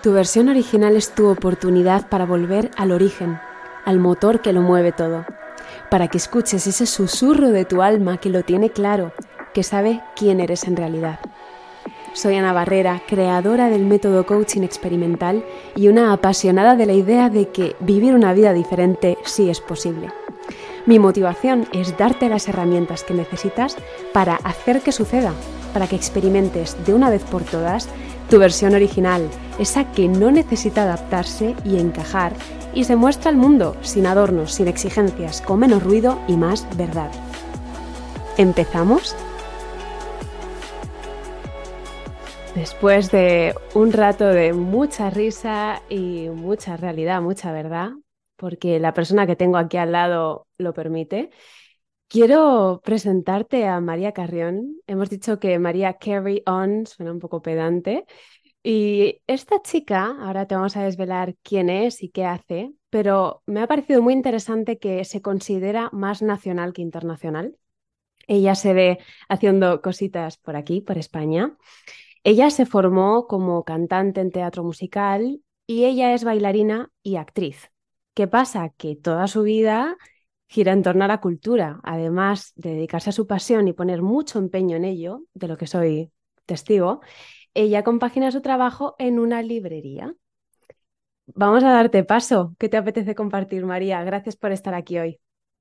Tu versión original es tu oportunidad para volver al origen, al motor que lo mueve todo, para que escuches ese susurro de tu alma que lo tiene claro, que sabe quién eres en realidad. Soy Ana Barrera, creadora del método coaching experimental y una apasionada de la idea de que vivir una vida diferente sí es posible. Mi motivación es darte las herramientas que necesitas para hacer que suceda, para que experimentes de una vez por todas tu versión original, esa que no necesita adaptarse y encajar y se muestra al mundo sin adornos, sin exigencias, con menos ruido y más verdad. ¿Empezamos? Después de un rato de mucha risa y mucha realidad, mucha verdad, porque la persona que tengo aquí al lado lo permite, quiero presentarte a María Carrión. Hemos dicho que María Carry On suena un poco pedante, y esta chica, ahora te vamos a desvelar quién es y qué hace, pero me ha parecido muy interesante que se considera más nacional que internacional. Ella se ve haciendo cositas por aquí, por España. Ella se formó como cantante en teatro musical y ella es bailarina y actriz. ¿Qué pasa? Que toda su vida gira en torno a la cultura, además de dedicarse a su pasión y poner mucho empeño en ello, de lo que soy testigo, ella compagina su trabajo en una librería. Vamos a darte paso. ¿Qué te apetece compartir, María? Gracias por estar aquí hoy.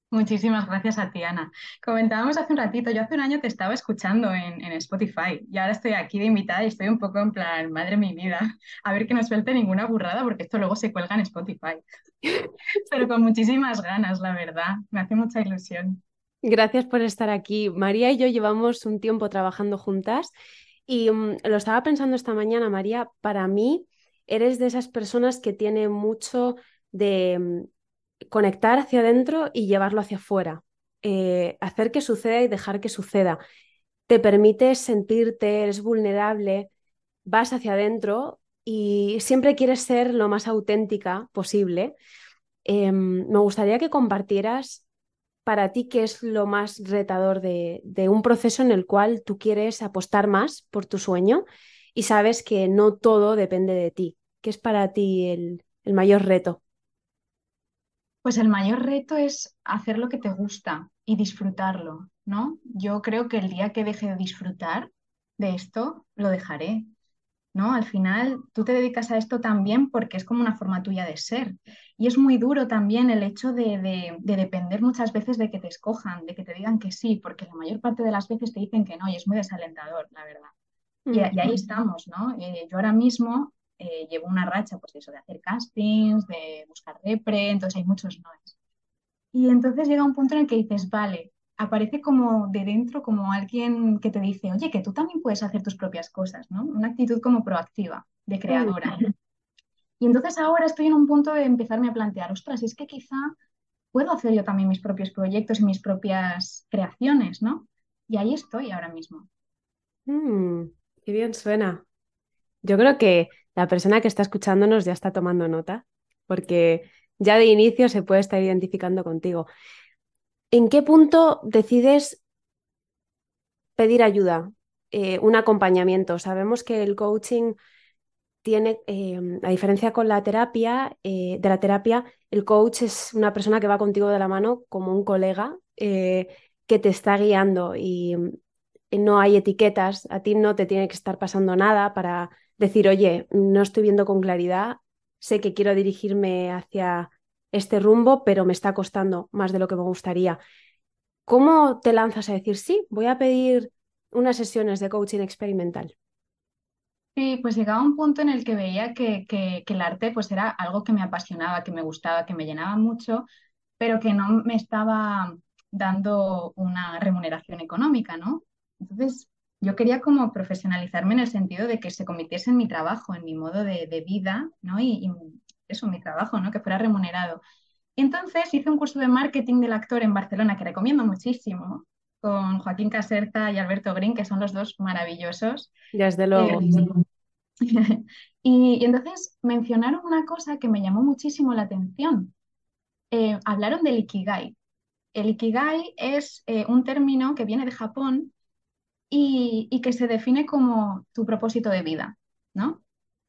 Muchísimas gracias a ti, Ana. Comentábamos hace un ratito, yo hace un año te estaba escuchando en, Spotify y ahora estoy aquí de invitada y estoy un poco en plan, madre mi vida, a ver que no suelte ninguna burrada porque esto luego se cuelga en Spotify. Pero con muchísimas ganas, la verdad, me hace mucha ilusión. Gracias por estar aquí. María y yo llevamos un tiempo trabajando juntas y mm, lo estaba pensando esta mañana, María, para mí eres de esas personas que tiene mucho de mm, conectar hacia adentro y llevarlo hacia afuera, eh, hacer que suceda y dejar que suceda. Te permite sentirte, eres vulnerable, vas hacia adentro y siempre quieres ser lo más auténtica posible. Em, me gustaría que compartieras para ti qué es lo más retador de, un proceso en el cual tú quieres apostar más por tu sueño y sabes que no todo depende de ti. ¿Qué es para ti el mayor reto? Pues el mayor reto es hacer lo que te gusta y disfrutarlo, ¿no? Yo creo que el día que deje de disfrutar de esto, lo dejaré. ¿no? Al final tú te dedicas a esto también porque es como una forma tuya de ser. Y es muy duro también el hecho de, depender muchas veces de que te escojan, de que te digan que sí, porque la mayor parte de las veces te dicen que no y es muy desalentador, la verdad. Y, ahí estamos, ¿no? Eh, yo ahora mismo eh, llevo una racha, pues eso, de hacer castings, de buscar repre, entonces hay muchos noes. Y entonces llega un punto en el que dices, vale, aparece como de dentro, como alguien que te dice, oye, que tú también puedes hacer tus propias cosas, ¿no? Una actitud como proactiva, de creadora. Y entonces ahora estoy en un punto de empezarme a plantear, ostras, es que quizá puedo hacer yo también mis propios proyectos y mis propias creaciones, ¿no? Y ahí estoy ahora mismo. Mm, qué bien suena. Yo creo que la persona que está escuchándonos ya está tomando nota, porque ya de inicio se puede estar identificando contigo. ¿En qué punto decides pedir ayuda, eh, un acompañamiento? Sabemos que el coaching tiene, eh, a diferencia con la terapia, eh, de la terapia, el coach es una persona que va contigo de la mano como un colega que te está guiando y no hay etiquetas, a ti no te tiene que estar pasando nada para decir, oye, no estoy viendo con claridad, sé que quiero dirigirme hacia este rumbo, pero me está costando más de lo que me gustaría. ¿Cómo te lanzas a decir, sí, voy a pedir unas sesiones de coaching experimental? Sí, pues llegaba un punto en el que veía que, que, el arte pues era algo que me apasionaba, que me gustaba, que me llenaba mucho, pero que no me estaba dando una remuneración económica, ¿no? Entonces, yo quería como profesionalizarme en el sentido de que se convirtiese en mi trabajo, en mi modo de, de vida, ¿no? y, eso, mi trabajo, ¿no? Que fuera remunerado. Entonces hice un curso de marketing del actor en Barcelona que recomiendo muchísimo, con Joaquín Caserta y Alberto Green, que son los dos maravillosos. Desde luego. Eh, y, entonces mencionaron una cosa que me llamó muchísimo la atención. Eh, hablaron del Ikigai. El Ikigai es eh, un término que viene de Japón y, que se define como tu propósito de vida, ¿no?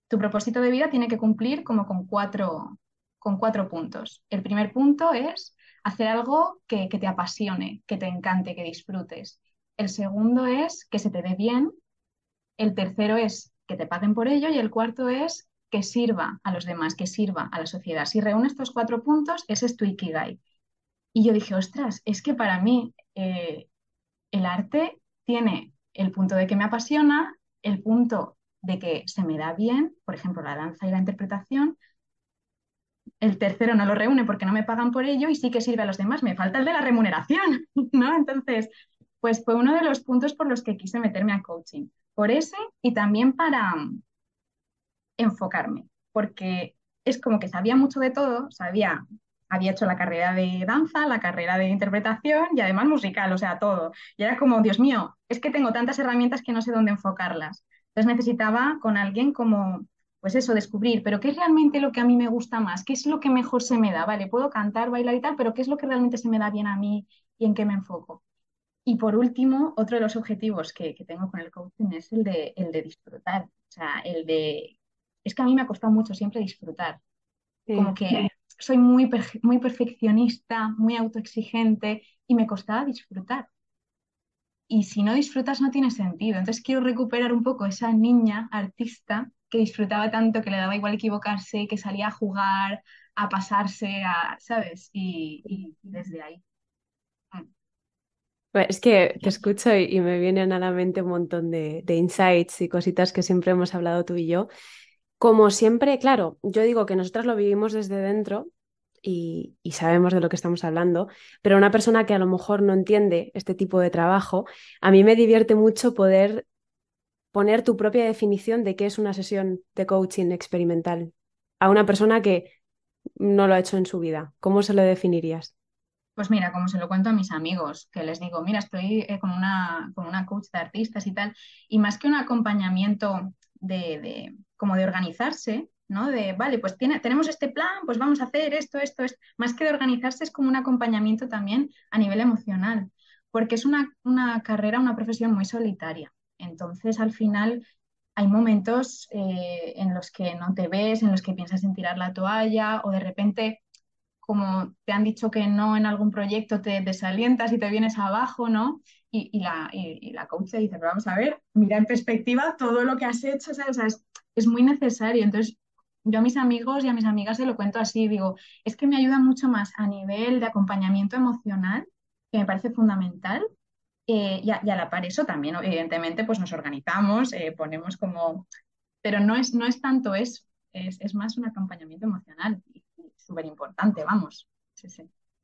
tu propósito de vida tiene que cumplir como con cuatro, con cuatro puntos. El primer punto es hacer algo que, que te apasione, que te encante, que disfrutes. El segundo es que se te dé bien. El tercero es que te paguen por ello. Y el cuarto es que sirva a los demás, que sirva a la sociedad. Si reúne estos cuatro puntos, ese es tu Ikigai. Y yo dije, ostras, es que para mí eh, el arte tiene el punto de que me apasiona, el punto de que se me da bien, por ejemplo, la danza y la interpretación. El tercero no lo reúne porque no me pagan por ello y sí que sirve a los demás. Me falta el de la remuneración, ¿no? Entonces, pues fue uno de los puntos por los que quise meterme a coaching. Por ese y también para mm, enfocarme, porque es como que sabía mucho de todo, sabía había hecho la carrera de danza, la carrera de interpretación y además musical, o sea, todo. Y era como, Dios mío, es que tengo tantas herramientas que no sé dónde enfocarlas. Entonces necesitaba con alguien como, pues eso, descubrir, pero ¿qué es realmente lo que a mí me gusta más? ¿Qué es lo que mejor se me da? Vale, puedo cantar, bailar y tal, pero ¿qué es lo que realmente se me da bien a mí y en qué me enfoco? Y por último, otro de los objetivos que, tengo con el coaching es el de, el de disfrutar. O sea, el de... Es que a mí me ha costado mucho siempre disfrutar. Como que soy muy, muy perfeccionista, muy autoexigente y me costaba disfrutar. Y si no disfrutas no tiene sentido. Entonces quiero recuperar un poco esa niña artista que disfrutaba tanto, que le daba igual equivocarse, que salía a jugar, a pasarse, a, ¿sabes? Y, desde ahí. Mm. Pues es que te escucho y, me vienen a la mente un montón de, de insights y cositas que siempre hemos hablado tú y yo. Como siempre, claro, yo digo que nosotras lo vivimos desde dentro y, sabemos de lo que estamos hablando, pero una persona que a lo mejor no entiende este tipo de trabajo, a mí me divierte mucho poder poner tu propia definición de qué es una sesión de coaching experimental a una persona que no lo ha hecho en su vida. ¿Cómo se lo definirías? Pues mira, como se lo cuento a mis amigos, que les digo, mira, estoy eh, con, una, con una coach de artistas y tal, y más que un acompañamiento de, como de organizarse, ¿no? De, vale, pues tiene, tenemos este plan, pues vamos a hacer esto, esto, esto. Más que de organizarse es como un acompañamiento también a nivel emocional, porque es una, una carrera, una profesión muy solitaria. Entonces, al final, hay momentos eh, en los que no te ves, en los que piensas en tirar la toalla o de repente, como te han dicho que no en algún proyecto, te desalientas y te vienes abajo, ¿no? Y, la, y, la coach te dice, pero vamos a ver, mira en perspectiva todo lo que has hecho, es, es, muy necesario. Entonces, yo a mis amigos y a mis amigas se lo cuento así, digo, es que me ayuda mucho más a nivel de acompañamiento emocional, que me parece fundamental, eh, y, a, la par eso también, evidentemente, pues nos organizamos, eh, ponemos como, pero no es, no es tanto eso, es, es más un acompañamiento emocional, súper importante, vamos.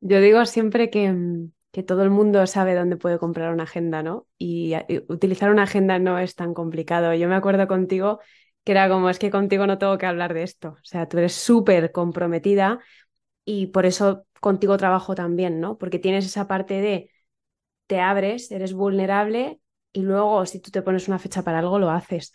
Yo digo siempre que, mm, que todo el mundo sabe dónde puede comprar una agenda, ¿no? Y, utilizar una agenda no es tan complicado. Yo me acuerdo contigo que era como, es que contigo no tengo que hablar de esto. O sea, tú eres súper comprometida y por eso contigo trabajo también, ¿no? Porque tienes esa parte de te abres, eres vulnerable y luego si tú te pones una fecha para algo, lo haces.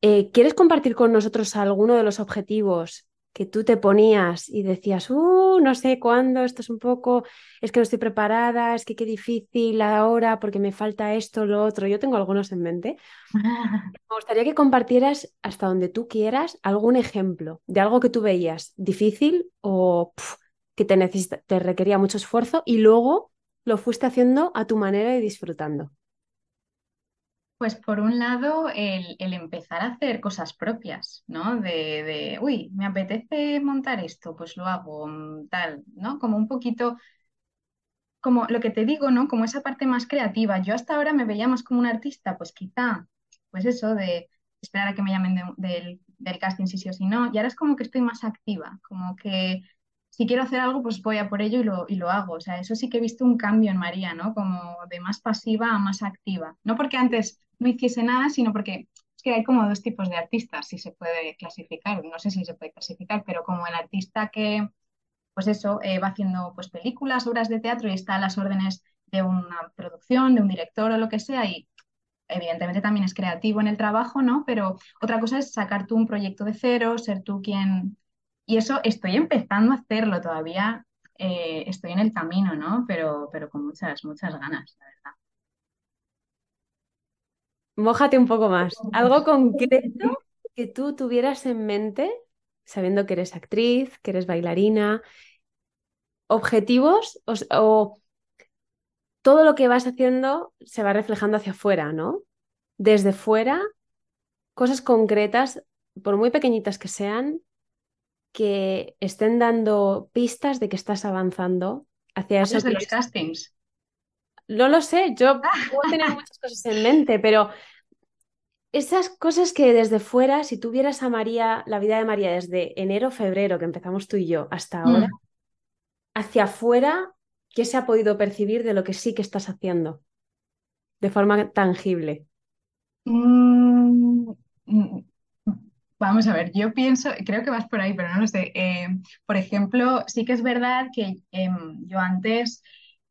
Eh, ¿Quieres compartir con nosotros alguno de los objetivos que tú te ponías y decías, uh, no sé cuándo, esto es un poco, es que no estoy preparada, es que qué difícil ahora porque me falta esto, lo otro. Yo tengo algunos en mente. Me gustaría que compartieras hasta donde tú quieras algún ejemplo de algo que tú veías difícil o que te, te requería mucho esfuerzo y luego lo fuiste haciendo a tu manera y disfrutando. Pues por un lado, el, empezar a hacer cosas propias, ¿no? De, de, uy, me apetece montar esto, pues lo hago, mm, tal, ¿no? Como un poquito, como lo que te digo, ¿no? Como esa parte más creativa. Yo hasta ahora me veía más como un artista, pues quizá, pues eso, de esperar a que me llamen del, del casting si sí o si no. Y ahora es como que estoy más activa, como que si quiero hacer algo, pues voy a por ello y lo, y lo hago. O sea, eso sí que he visto un cambio en María, ¿no? Como de más pasiva a más activa. No porque antes no hiciese nada, sino porque es que hay como dos tipos de artistas, si se puede clasificar, no sé si se puede clasificar, pero como el artista que, pues eso, eh, va haciendo pues películas, obras de teatro y está a las órdenes de una producción, de un director o lo que sea, y evidentemente también es creativo en el trabajo, ¿no? Pero otra cosa es sacar tú un proyecto de cero, ser tú quien... Y eso estoy empezando a hacerlo todavía, eh, estoy en el camino, ¿no? Pero, pero con muchas, muchas ganas, la verdad. Mójate un poco más. Algo concreto que tú tuvieras en mente, sabiendo que eres actriz, que eres bailarina, objetivos o, todo lo que vas haciendo se va reflejando hacia afuera, ¿no? Desde fuera, cosas concretas, por muy pequeñitas que sean, que estén dando pistas de que estás avanzando hacia eso. de los castings? No lo sé, yo puedo tener muchas cosas en mente, pero esas cosas que desde fuera, si tuvieras a María, la vida de María desde enero, febrero, que empezamos tú y yo, hasta ahora, mm. hacia afuera, ¿qué se ha podido percibir de lo que sí que estás haciendo? De forma tangible. Mm, mm, vamos a ver, yo pienso, creo que vas por ahí, pero no lo sé. Eh, por ejemplo, sí que es verdad que em, yo antes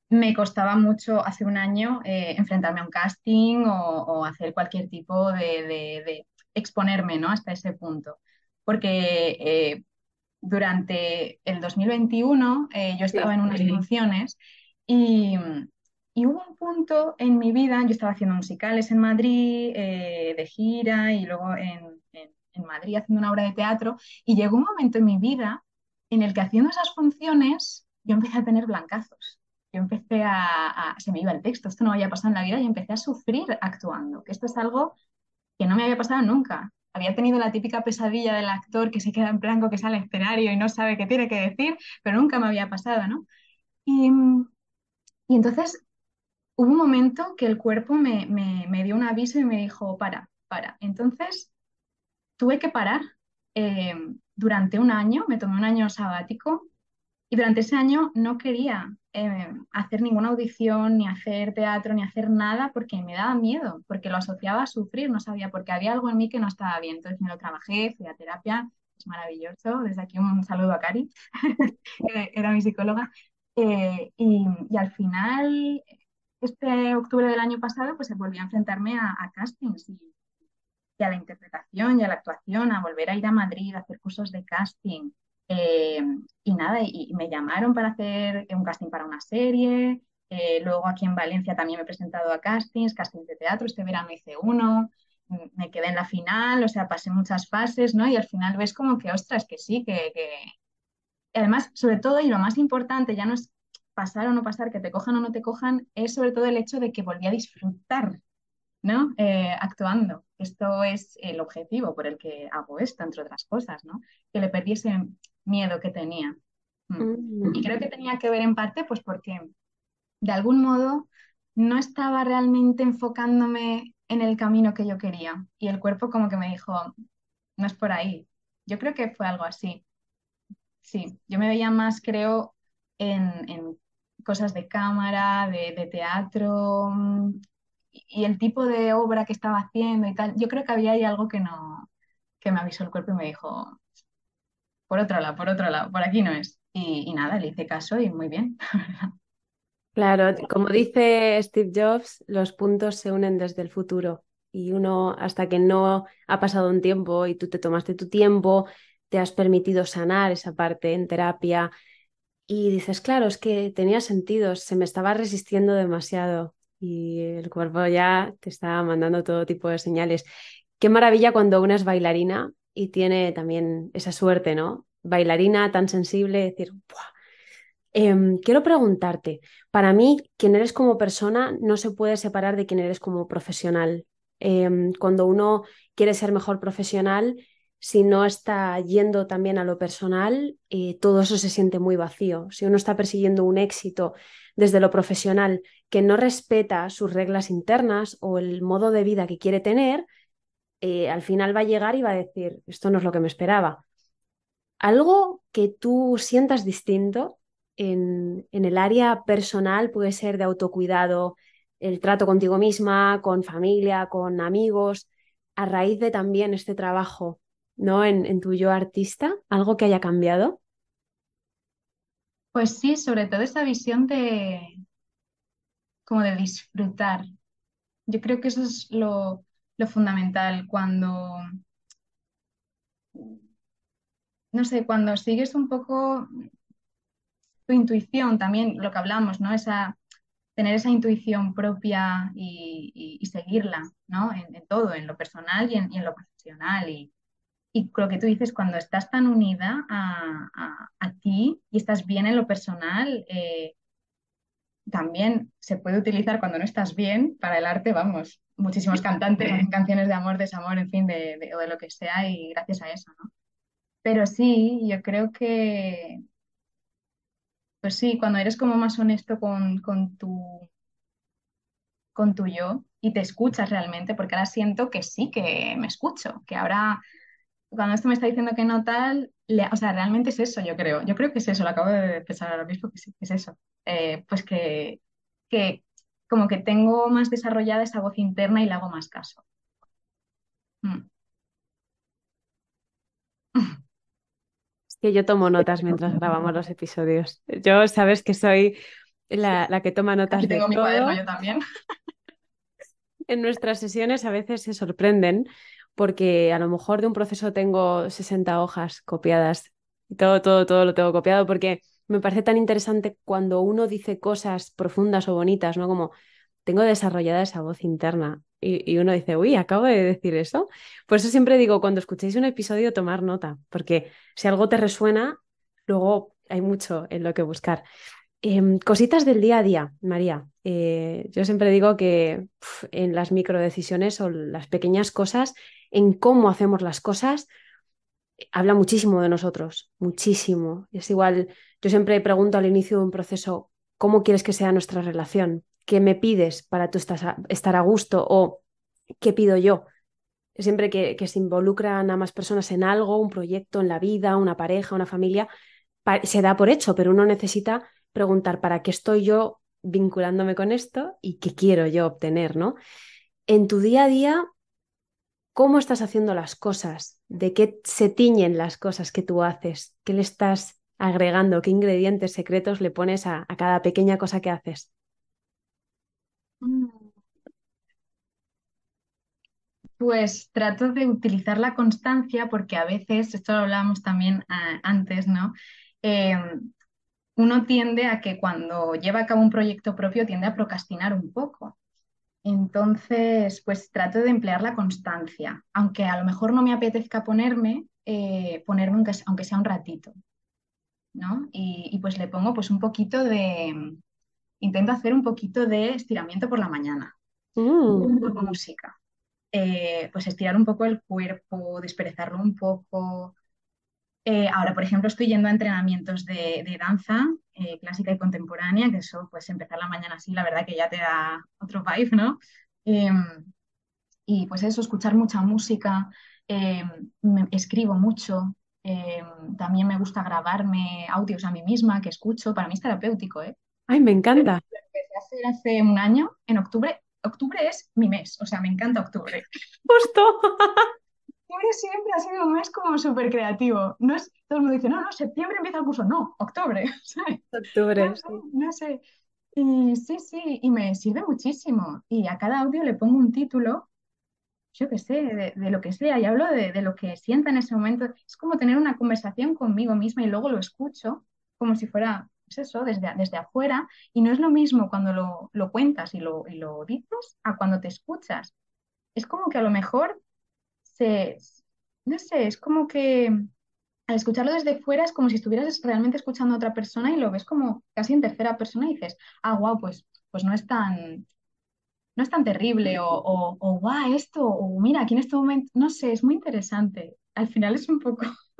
me costaba mucho hace un año eh, enfrentarme a un casting o, hacer cualquier tipo de, exponerme ¿no? hasta ese punto. Porque eh, durante el 2021 eh, yo estaba en unas funciones y, hubo un punto en mi vida, yo estaba haciendo musicales en Madrid, de gira y luego en, en Madrid haciendo una obra de teatro y llegó un momento en mi vida en el que haciendo esas funciones yo empecé a tener blancazos yo empecé a, se me iba el texto, esto no había pasado en la vida y empecé a sufrir actuando, que esto es algo que no me había pasado nunca. Había tenido la típica pesadilla del actor que se queda en blanco, que sale al escenario y no sabe qué tiene que decir, pero nunca me había pasado, ¿no? Y, y entonces hubo un momento que el cuerpo me, me, dio un aviso y me dijo, para, para. Entonces tuve que parar eh, durante un año, me tomé un año sabático y durante ese año no quería eh, hacer ninguna audición, ni hacer teatro, ni hacer nada, porque me daba miedo, porque lo asociaba a sufrir, no sabía, porque había algo en mí que no estaba bien. Entonces me lo trabajé, fui a terapia, es maravilloso. Desde aquí un saludo a Cari, era mi psicóloga. Eh, y, al final, este octubre del año pasado, pues volví a enfrentarme a, castings y, y a la interpretación y a la actuación, a volver a ir a Madrid, a hacer cursos de casting. Eh, y nada, y, me llamaron para hacer un casting para una serie. Eh, luego aquí en Valencia también me he presentado a castings, castings de teatro. Este verano hice uno, me quedé en la final, o sea, pasé muchas fases, ¿no? Y al final ves como que, ostras, que sí, que, que... Además, sobre todo, y lo más importante, ya no es pasar o no pasar, que te cojan o no te cojan, es sobre todo el hecho de que volví a disfrutar, ¿no? Eh, actuando. Esto es el objetivo por el que hago esto, entre otras cosas, ¿no? Que le perdiese miedo que tenía. Mm. Mm. Y creo que tenía que ver en parte pues porque de algún modo no estaba realmente enfocándome en el camino que yo quería y el cuerpo como que me dijo, no es por ahí. Yo creo que fue algo así. Sí, yo me veía más, creo, en, cosas de cámara, de, teatro mm, y el tipo de obra que estaba haciendo y tal. Yo creo que había ahí algo que no, que me avisó el cuerpo y me dijo, por otro lado, por otro lado, por aquí no es. Y, nada, le hice caso y muy bien. Claro, como dice Steve Jobs, los puntos se unen desde el futuro y uno hasta que no ha pasado un tiempo y tú te tomaste tu tiempo, te has permitido sanar esa parte en terapia y dices, claro, es que tenía sentido, se me estaba resistiendo demasiado y el cuerpo ya te está mandando todo tipo de señales. Qué maravilla cuando una es bailarina y tiene también esa suerte, ¿no? Bailarina tan sensible, decir, em, quiero preguntarte, para mí, quien eres como persona no se puede separar de quien eres como profesional. Em, cuando uno quiere ser mejor profesional, si no está yendo también a lo personal, eh, todo eso se siente muy vacío. Si uno está persiguiendo un éxito desde lo profesional que no respeta sus reglas internas o el modo de vida que quiere tener, eh, al final va a llegar y va a decir, esto no es lo que me esperaba. Algo que tú sientas distinto en, el área personal puede ser de autocuidado, el trato contigo misma, con familia, con amigos, a raíz de también este trabajo, ¿no? En, en tu yo artista, algo que haya cambiado. Pues sí, sobre todo esa visión de como de disfrutar. Yo creo que eso es lo, lo fundamental cuando, no sé, cuando sigues un poco tu intuición, también lo que hablamos, ¿no? Esa, tener esa intuición propia y, seguirla, ¿no? En, todo, en lo personal y en, lo profesional. Y, Y lo que tú dices, cuando estás tan unida a, a, ti y estás bien en lo personal, eh, también se puede utilizar cuando no estás bien para el arte, vamos, muchísimos cantantes hacen canciones de amor, desamor, en fin, de, de, o de lo que sea y gracias a eso, ¿no? Pero sí, yo creo que, pues sí, cuando eres como más honesto con, con tu, con tu yo y te escuchas realmente, porque ahora siento que sí, que me escucho, que ahora cuando esto me está diciendo que no tal, o sea, realmente es eso, yo creo. Yo creo que es eso, lo acabo de pensar ahora mismo, que sí, que es eso. Eh, pues que, que como que tengo más desarrollada esa voz interna y le hago más caso. Mm. Es que yo tomo notas mientras grabamos los episodios. Yo sabes que soy la, la que toma notas Aquí de tengo mi todo. cuaderno yo también. En nuestras sesiones a veces se sorprenden porque a lo mejor de un proceso tengo 60 hojas copiadas y todo, todo, todo lo tengo copiado porque me parece tan interesante cuando uno dice cosas profundas o bonitas, ¿no? Como tengo desarrollada esa voz interna y, y uno dice, uy, acabo de decir eso. Por eso siempre digo, cuando escuchéis un episodio, tomar nota, porque si algo te resuena, luego hay mucho en lo que buscar. Em, cositas del día a día, María. Eh, yo siempre digo que en las microdecisiones o las pequeñas cosas, en cómo hacemos las cosas, habla muchísimo de nosotros, muchísimo. Es igual, yo siempre pregunto al inicio de un proceso, ¿cómo quieres que sea nuestra relación? ¿Qué me pides para tú estar a gusto? ¿O qué pido yo? Siempre que, que se involucran a más personas en algo, un proyecto, en la vida, una pareja, una familia, se da por hecho, pero uno necesita preguntar para qué estoy yo vinculándome con esto y qué quiero yo obtener, ¿no? En tu día a día, ¿cómo estás haciendo las cosas? ¿De qué se tiñen las cosas que tú haces? ¿Qué le estás agregando? ¿Qué ingredientes secretos le pones a, cada pequeña cosa que haces? Pues trato de utilizar la constancia porque a veces, esto lo hablábamos también uh, antes, ¿no? Eh, uno tiende a que cuando lleva a cabo un proyecto propio tiende a procrastinar un poco. Entonces, pues trato de emplear la constancia, aunque a lo mejor no me apetezca ponerme, eh, ponerme aunque, aunque, sea un ratito, ¿no? Y, y, pues le pongo pues un poquito de, intento hacer un poquito de estiramiento por la mañana, Mm. un poco música, eh, pues estirar un poco el cuerpo, desperezarlo un poco, eh, ahora, por ejemplo, estoy yendo a entrenamientos de, de danza eh, clásica y contemporánea, que eso, pues empezar la mañana así, la verdad que ya te da otro vibe, ¿no? Eh, y pues eso, escuchar mucha música, me, escribo mucho, también me gusta grabarme audios a mí misma que escucho, para mí es terapéutico, ¿eh? Ay, me encanta. Lo empecé a hacer hace un año, en octubre. Octubre es mi mes, o sea, me encanta octubre. Justo. Octubre siempre ha sido un mes como súper creativo. No es, todo el mundo dice, no, no, septiembre empieza el curso. No, octubre. ¿sabes? Octubre. No sé, no sé. Y sí, sí, y me sirve muchísimo. Y a cada audio le pongo un título, yo qué sé, de, de, lo que sea, y hablo de, de, lo que sienta en ese momento. Es como tener una conversación conmigo misma y luego lo escucho como si fuera, pues eso, desde, desde afuera. Y no es lo mismo cuando lo, lo cuentas y lo, y lo dices a cuando te escuchas. Es como que a lo mejor no sé, es como que al escucharlo desde fuera es como si estuvieras realmente escuchando a otra persona y lo ves como casi en tercera persona y dices, ah, wow, pues, pues no es tan, no es tan terrible o, o, o wow, esto, o mira, aquí en este momento, no sé, es muy interesante. Al final es un poco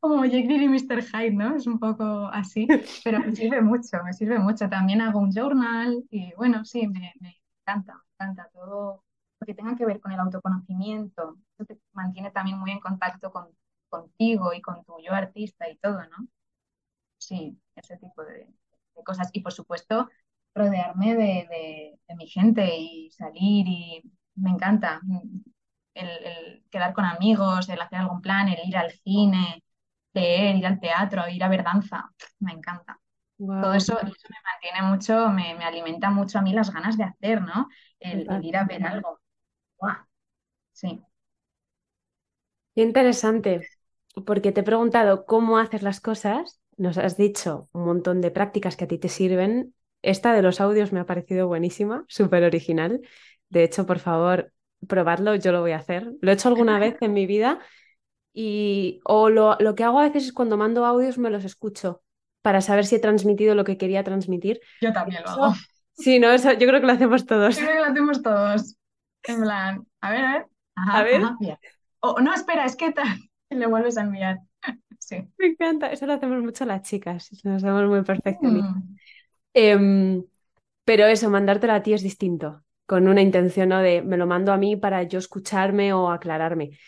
como Jekyll y Mr. Hyde, ¿no? Es un poco así, pero me sirve mucho, me sirve mucho. También hago un journal y bueno, sí, me, me encanta, me encanta todo que tenga que ver con el autoconocimiento. Eso te mantiene también muy en contacto con, contigo y con tu yo artista y todo, ¿no? Sí, ese tipo de, de cosas. Y por supuesto, rodearme de, de, de, mi gente y salir y me encanta. El, el, quedar con amigos, el hacer algún plan, el ir al cine, leer, ir al teatro, ir a ver danza, me encanta. Wow. Todo eso, eso, me mantiene mucho, me, me, alimenta mucho a mí las ganas de hacer, ¿no? El, el ir a ver algo. Sí. Qué interesante, porque te he preguntado cómo haces las cosas, nos has dicho un montón de prácticas que a ti te sirven. Esta de los audios me ha parecido buenísima, súper original. De hecho, por favor, probadlo, yo lo voy a hacer. Lo he hecho alguna vez en mi vida Y, o lo, lo que hago a veces es cuando mando audios me los escucho para saber si he transmitido lo que quería transmitir. Yo también lo hago. Sí, no, eso yo creo que lo hacemos todos. Yo creo que lo hacemos todos. En plan, a ver, a ver. Ajá, A ver. ajá, bien. O no, espera, es que tal. Y le vuelves a enviar. Sí. Me encanta, eso lo hacemos mucho las chicas, nos hacemos muy perfeccionistas. Mm. Em, pero eso, mandártelo a ti es distinto, con una intención ¿no? de me lo mando a mí para yo escucharme o aclararme.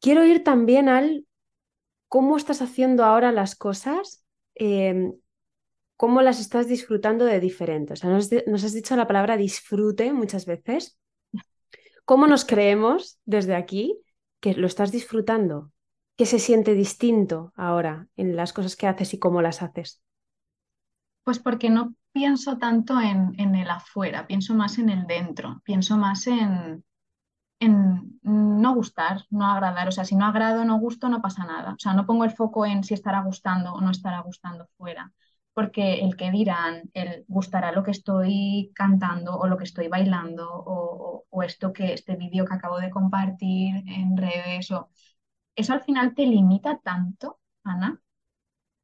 Quiero ir también al cómo estás haciendo ahora las cosas, em, cómo las estás disfrutando de diferente. O sea, nos, nos has dicho la palabra disfrute muchas veces. ¿Cómo nos creemos desde aquí que lo estás disfrutando? ¿Qué se siente distinto ahora en las cosas que haces y cómo las haces? Pues porque no pienso tanto en, el afuera, pienso más en el dentro, pienso más en, en no gustar, no agradar. O sea, si no agrado, no gusto, no pasa nada. O sea, no pongo el foco en si estará gustando o no estará gustando fuera. Porque el que dirán, el gustará lo que estoy cantando o lo que estoy bailando o, o- esto que, este vídeo que acabo de compartir en redes eso al final te limita tanto, Ana,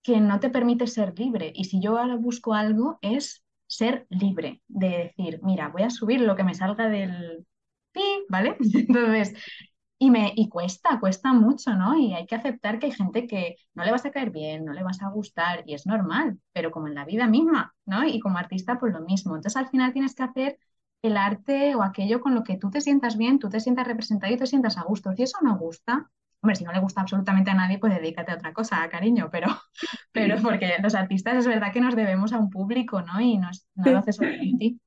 que no te permite ser libre. Y si yo ahora busco algo, es ser libre, de decir, mira, voy a subir lo que me salga del pi, ¿vale? Entonces, y me, y cuesta, cuesta mucho, ¿no? Y hay que aceptar que hay gente que no le vas a caer bien, no le vas a gustar, y es normal, pero como en la vida misma, ¿no? Y como artista, pues lo mismo. Entonces, al final tienes que hacer el arte o aquello con lo que tú te sientas bien, tú te sientas representado y te sientas a gusto. Si eso no gusta, hombre, si no le gusta absolutamente a nadie, pues dedícate a otra cosa, cariño, pero, pero porque los artistas es verdad que nos debemos a un público, ¿no? Y no, es- no lo haces solo en ti.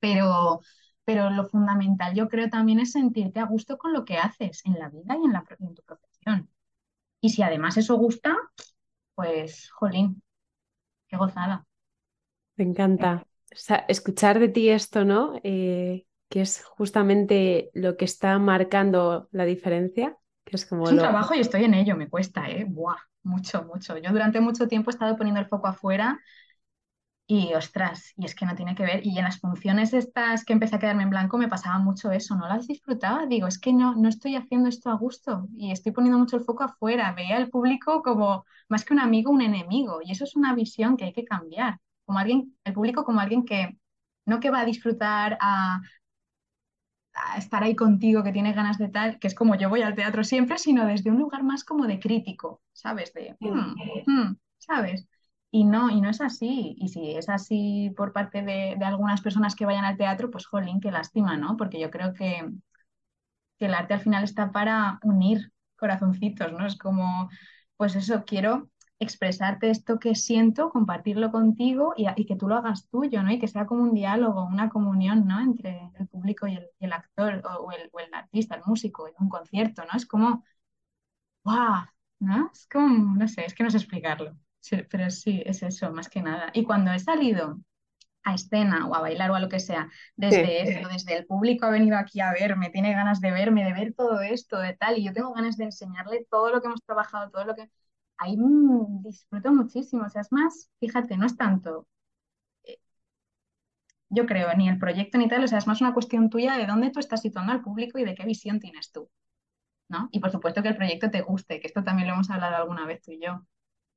Pero, pero lo fundamental yo creo también es sentirte a gusto con lo que haces en la vida y en la, en tu profesión. Y si además eso gusta, pues, jolín, qué gozada. Me encanta. Escuchar de ti esto, ¿no? Eh, que es justamente lo que está marcando la diferencia, que es como Es un lo... trabajo y estoy en ello, me cuesta, ¿eh? Buah, mucho, mucho. Yo durante mucho tiempo he estado poniendo el foco afuera y ostras, y es que no tiene que ver. Y en las funciones estas que empecé a quedarme en blanco me pasaba mucho eso, no las disfrutaba. Digo, es que no, no estoy haciendo esto a gusto y estoy poniendo mucho el foco afuera. Veía al público como más que un amigo, un enemigo. Y eso es una visión que hay que cambiar. Como alguien, el público como alguien que no que va a disfrutar a, a estar ahí contigo, que tiene ganas de tal, que es como yo voy al teatro siempre, sino desde un lugar más como de crítico, ¿sabes? De, "Hmm, hmm", ¿sabes? Y no, y no es así. Y si es así por parte de, de algunas personas que vayan al teatro, pues jolín, qué lástima, ¿no? Porque yo creo que, que el arte al final está para unir corazoncitos, ¿no? Es como, pues eso, quiero expresarte esto que siento, compartirlo contigo y, y que tú lo hagas tuyo, ¿no? Y que sea como un diálogo, una comunión, ¿no? Entre el público y el, y el actor o, o el, o el artista, el músico, en un concierto, ¿no? Es como, ¡guau! ¿No? Es como, no sé, es que no sé explicarlo. Sí, pero sí, es eso, más que nada. Y cuando he salido a escena o a bailar o a lo que sea, desde Sí. eso, desde el público ha venido aquí a verme, tiene ganas de verme, de ver todo esto, de tal, y yo tengo ganas de enseñarle todo lo que hemos trabajado, todo lo que... Ahí mm, disfruto muchísimo, o sea, es más, fíjate, no es tanto, eh, yo creo, ni el proyecto ni tal, o sea, es más una cuestión tuya de dónde tú estás situando al público y de qué visión tienes tú, ¿no? Y por supuesto que el proyecto te guste, que esto también lo hemos hablado alguna vez tú y yo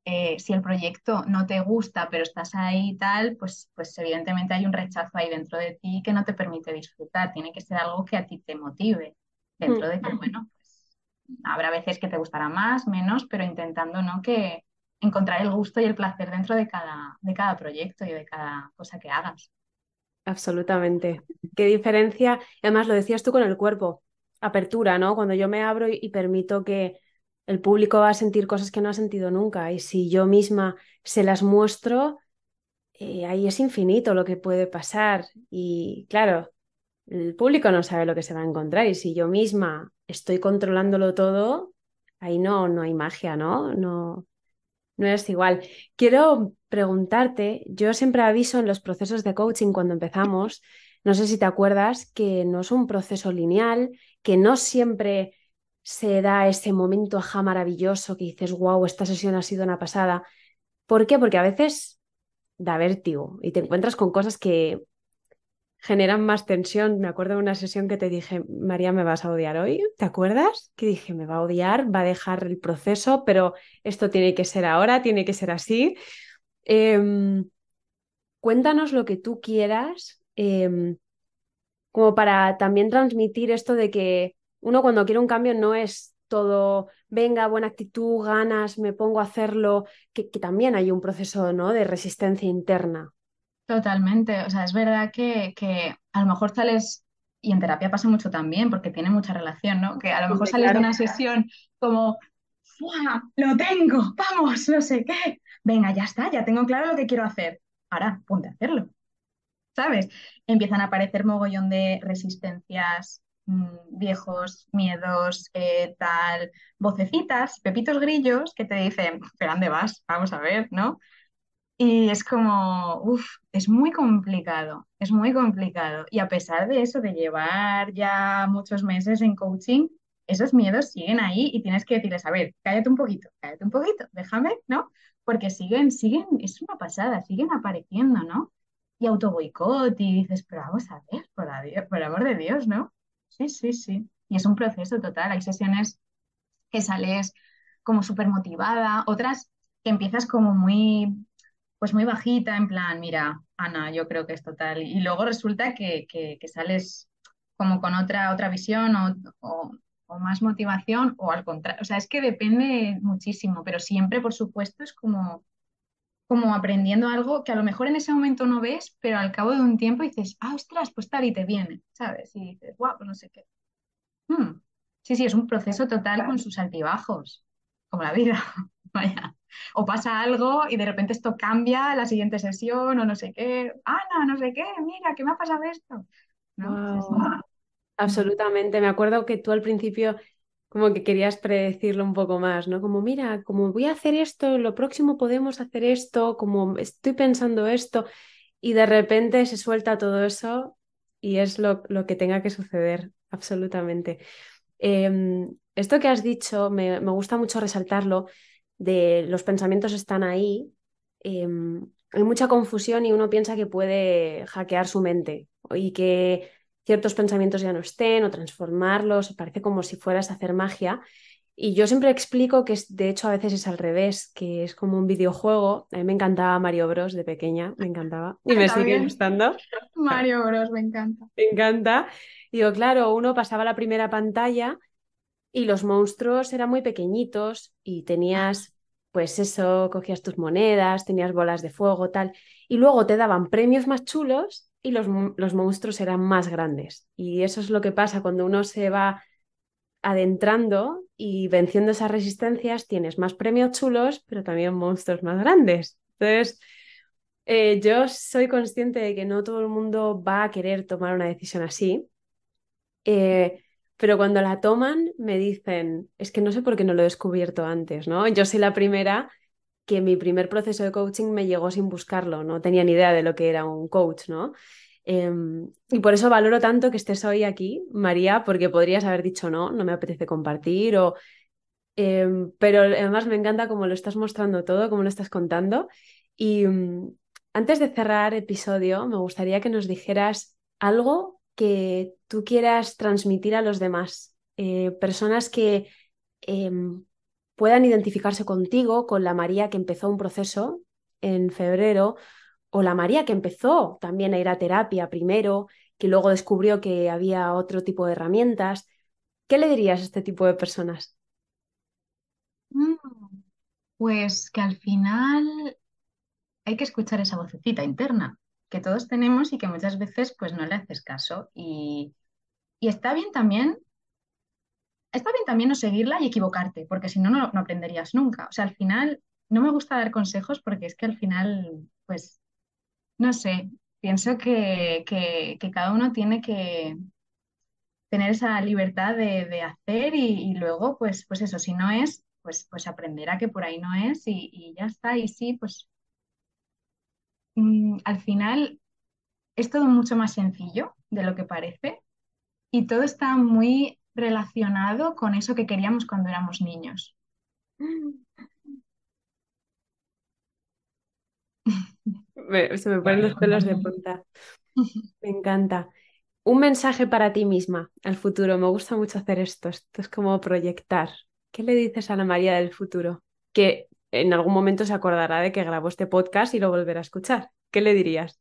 eh, si el proyecto no te gusta, pero estás ahí y tal, pues, pues evidentemente hay un rechazo ahí dentro de ti que no te permite disfrutar. Tiene que ser algo que a ti te motive, dentro de que, bueno, pues habrá veces que te gustará más, menos, pero intentando, ¿no? Que encontrar el gusto y el placer dentro de cada, de cada proyecto y de cada cosa que hagas. Absolutamente. Qué diferencia. Además lo decías tú con el cuerpo, apertura, ¿no? Cuando yo me abro y, y permito que el público va a sentir cosas que no ha sentido nunca. Y si yo misma se las muestro, eh, ahí es infinito lo que puede pasar. Y claro, el público no sabe lo que se va a encontrar. Y si yo misma estoy controlándolo todo, ahí no, no hay magia, ¿no? No, no es igual. Quiero preguntarte, yo siempre aviso en los procesos de coaching cuando empezamos, no sé si te acuerdas, que no es un proceso lineal, que no siempre se da ese momento ajá maravilloso que dices, wow, esta sesión ha sido una pasada. ¿Por qué? Porque a veces da vértigo y te encuentras con cosas que generan más tensión. Me acuerdo de una sesión que te dije, María, me vas a odiar hoy, ¿te acuerdas? Que dije, me va a odiar, va a dejar el proceso, pero esto tiene que ser ahora, tiene que ser así. Em, cuéntanos lo que tú quieras, em, como para también transmitir esto de que uno cuando quiere un cambio no es todo, venga, buena actitud, ganas, me pongo a hacerlo, que, que también hay un proceso ¿no? de resistencia interna. Totalmente, o sea, es verdad que, que a lo mejor sales, y en terapia pasa mucho también, porque tiene mucha relación, ¿no? Que a lo mejor sales de una sesión como, ¡Fua! ¡Lo tengo! ¡Vamos! No sé qué. Venga, ya está, ya tengo claro lo que quiero hacer. Ahora, ponte a hacerlo. ¿Sabes? Empiezan a aparecer mogollón de resistencias, mm, viejos miedos, eh, tal, vocecitas, pepitos grillos que te dicen, ¿pero dónde vas? Vamos a ver, ¿no? Y es como, uff, es muy complicado, es muy complicado. Y a pesar de eso, de llevar ya muchos meses en coaching, esos miedos siguen ahí y tienes que decirles, a ver, cállate un poquito, cállate un poquito, déjame, ¿no? Porque siguen, siguen, es una pasada, siguen apareciendo, ¿no? Y auto boicot y dices, pero vamos a ver, por, por amor de Dios, ¿no? Sí, sí, sí. Y es un proceso total. Hay sesiones que sales como súper motivada, otras que empiezas como muy pues muy bajita, en plan, mira, Ana, yo creo que es total. Y luego resulta que, que, sales como con otra, otra visión o, o, más motivación o al contrario. O sea, es que depende muchísimo, pero siempre, por supuesto, es como, como aprendiendo algo que a lo mejor en ese momento no ves, pero al cabo de un tiempo dices, ah, ostras, pues tal y te viene, ¿sabes? Y dices, guau, pues no sé qué. Hmm. Sí, sí, es un proceso total con sus altibajos, como la vida. Vaya o pasa algo y de repente esto cambia la siguiente sesión o no sé qué. Ana, no sé qué, mira, ¿qué me ha pasado esto? Absolutamente. Me acuerdo que tú al principio como que querías predecirlo un poco más, ¿no? Como, mira, como voy a hacer esto, lo próximo podemos hacer esto, como estoy pensando esto, y de repente se suelta todo eso y es lo, lo que tenga que suceder, absolutamente. Em, esto que has dicho, me, me gusta mucho resaltarlo, de los pensamientos están ahí, em, hay mucha confusión y uno piensa que puede hackear su mente y que ciertos pensamientos ya no estén o transformarlos, parece como si fueras a hacer magia. Y yo siempre explico que de hecho a veces es al revés, que es como un videojuego. A mí me encantaba Mario Bros de pequeña, me encantaba y me sigue gustando. Mario Bros me encanta. Me encanta. Digo, claro, uno pasaba la primera pantalla y los monstruos eran muy pequeñitos y tenías, pues eso, cogías tus monedas, tenías bolas de fuego, tal, y luego te daban premios más chulos y los, los monstruos eran más grandes. Y eso es lo que pasa cuando uno se va adentrando y venciendo esas resistencias, tienes más premios chulos, pero también monstruos más grandes. Entonces, eh, yo soy consciente de que no todo el mundo va a querer tomar una decisión así. Eh, pero cuando la toman me dicen, es que no sé por qué no lo he descubierto antes, ¿no? Yo soy la primera que mi primer proceso de coaching me llegó sin buscarlo, no tenía ni idea de lo que era un coach, ¿no? Em, y por eso valoro tanto que estés hoy aquí, María, porque podrías haber dicho no, no me apetece compartir, o, em, pero además me encanta cómo lo estás mostrando todo, cómo lo estás contando. Y mm, antes de cerrar episodio, me gustaría que nos dijeras algo que tú quieras transmitir a los demás, eh, personas que em, puedan identificarse contigo, con la María que empezó un proceso en febrero, o la María que empezó también a ir a terapia primero, que luego descubrió que había otro tipo de herramientas. ¿Qué le dirías a este tipo de personas? Mm, pues que al final hay que escuchar esa vocecita interna que todos tenemos y que muchas veces pues no le haces caso. Y, está bien también, está bien también no seguirla y equivocarte, porque si no, no, aprenderías nunca. O sea, al final, no me gusta dar consejos porque es que al final, pues, no sé, pienso que, que, cada uno tiene que tener esa libertad de, hacer y, luego, pues, pues eso, si no es, pues, pues aprenderá que por ahí no es y, y ya está. Y sí, pues Mm, al final es todo mucho más sencillo de lo que parece y todo está muy relacionado con eso que queríamos cuando éramos niños. se me ponen los pelos de punta. Me encanta. Un mensaje para ti misma al futuro. Me gusta mucho hacer esto. Esto es como proyectar. ¿Qué le dices a la María del futuro? Que en algún momento se acordará de que grabó este podcast y lo volverá a escuchar. ¿Qué le dirías?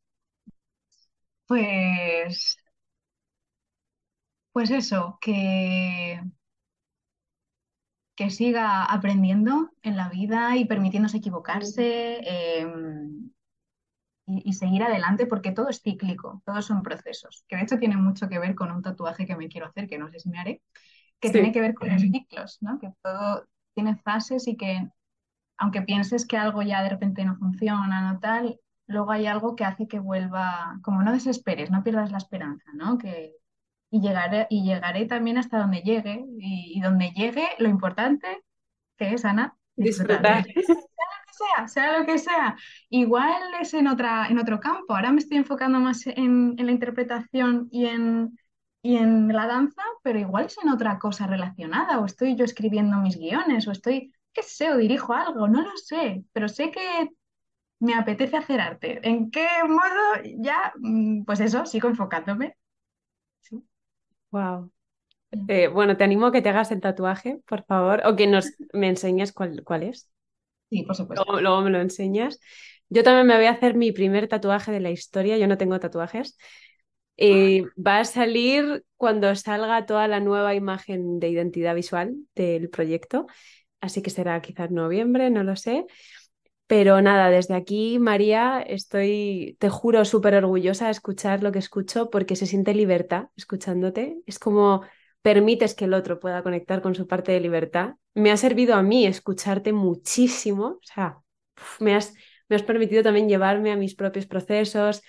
Pues, pues eso, que, que siga aprendiendo en la vida y permitiéndose equivocarse em, y, y seguir adelante porque todo es cíclico, todos son procesos, que de hecho tiene mucho que ver con un tatuaje que me quiero hacer, que no sé si me haré, que tiene que ver con los ciclos, ¿no? Que todo tiene fases y que aunque pienses que algo ya de repente no funciona, no tal, luego hay algo que hace que vuelva, como no desesperes, no pierdas la esperanza, ¿no? Que, y llegaré, y llegaré también hasta donde llegue, y, y donde llegue, lo importante que es, Ana, disfrutar. disfrutar. Sea, sea lo que sea. Igual es en otra, en otro campo. Ahora me estoy enfocando más en, en la interpretación y en, y en la danza, pero igual es en otra cosa relacionada, o estoy yo escribiendo mis guiones, o estoy, qué sé, o dirijo algo, no lo sé, pero sé que me apetece hacer arte. ¿En qué modo? Ya, mm, pues eso, sigo enfocándome. Sí. Wow. bueno, te animo a que te hagas el tatuaje, por favor, o que nos me enseñes cuál, cuál es. Sí, por supuesto. Luego, luego me lo enseñas. Yo también me voy a hacer mi primer tatuaje de la historia. Yo no tengo tatuajes. Eh, va a salir cuando salga toda la nueva imagen de identidad visual del proyecto. Así que será quizás noviembre, no lo sé. Pero nada, desde aquí, María, estoy, te juro, súper orgullosa de escuchar lo que escucho porque se siente libertad escuchándote. Es como permites que el otro pueda conectar con su parte de libertad. Me ha servido a mí escucharte muchísimo. O sea, me has, me has permitido también llevarme a mis propios procesos.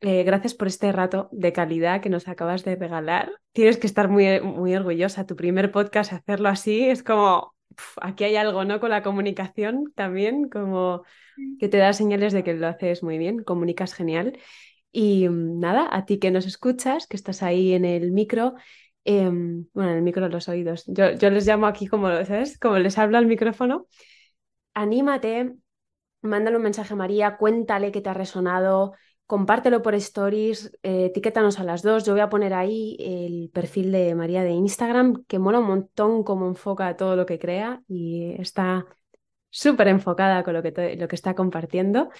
Eh, gracias por este rato de calidad que nos acabas de regalar. Tienes que estar muy, muy orgullosa. Tu primer podcast, hacerlo así, es como aquí hay algo, ¿no? Con la comunicación también, como que te da señales de que lo haces muy bien, comunicas genial. Y mm, nada, a ti que nos escuchas, que estás ahí en el micro, eh, bueno, en el micro los oídos, yo, yo les llamo aquí como, ¿sabes? Como les habla al micrófono, anímate, mándale un mensaje a María, cuéntale qué te ha resonado, compártelo por stories, eh, etiquétanos a las dos. Yo voy a poner ahí el perfil de María de Instagram, que mola un montón cómo enfoca todo lo que crea y está súper enfocada con lo que, lo que está compartiendo.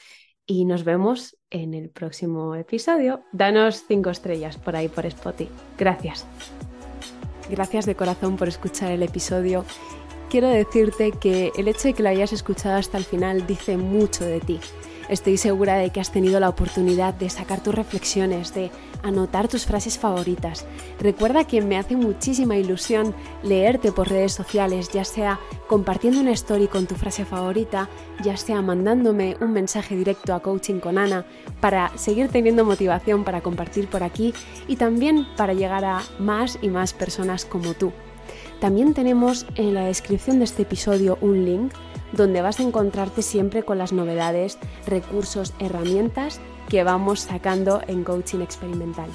Y nos vemos en el próximo episodio. Danos cinco estrellas por ahí por Spotify. Gracias. Gracias de corazón por escuchar el episodio. Quiero decirte que el hecho de que lo hayas escuchado hasta el final dice mucho de ti. Estoy segura de que has tenido la oportunidad de sacar tus reflexiones, de anotar tus frases favoritas. Recuerda que me hace muchísima ilusión leerte por redes sociales, ya sea compartiendo una story con tu frase favorita, ya sea mandándome un mensaje directo a Coaching con Ana para seguir teniendo motivación para compartir por aquí y también para llegar a más y más personas como tú. También tenemos en la descripción de este episodio un link donde vas a encontrarte siempre con las novedades, recursos, herramientas que vamos sacando en coaching experimental.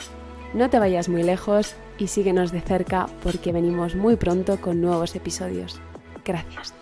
No te vayas muy lejos y síguenos de cerca porque venimos muy pronto con nuevos episodios. Gracias.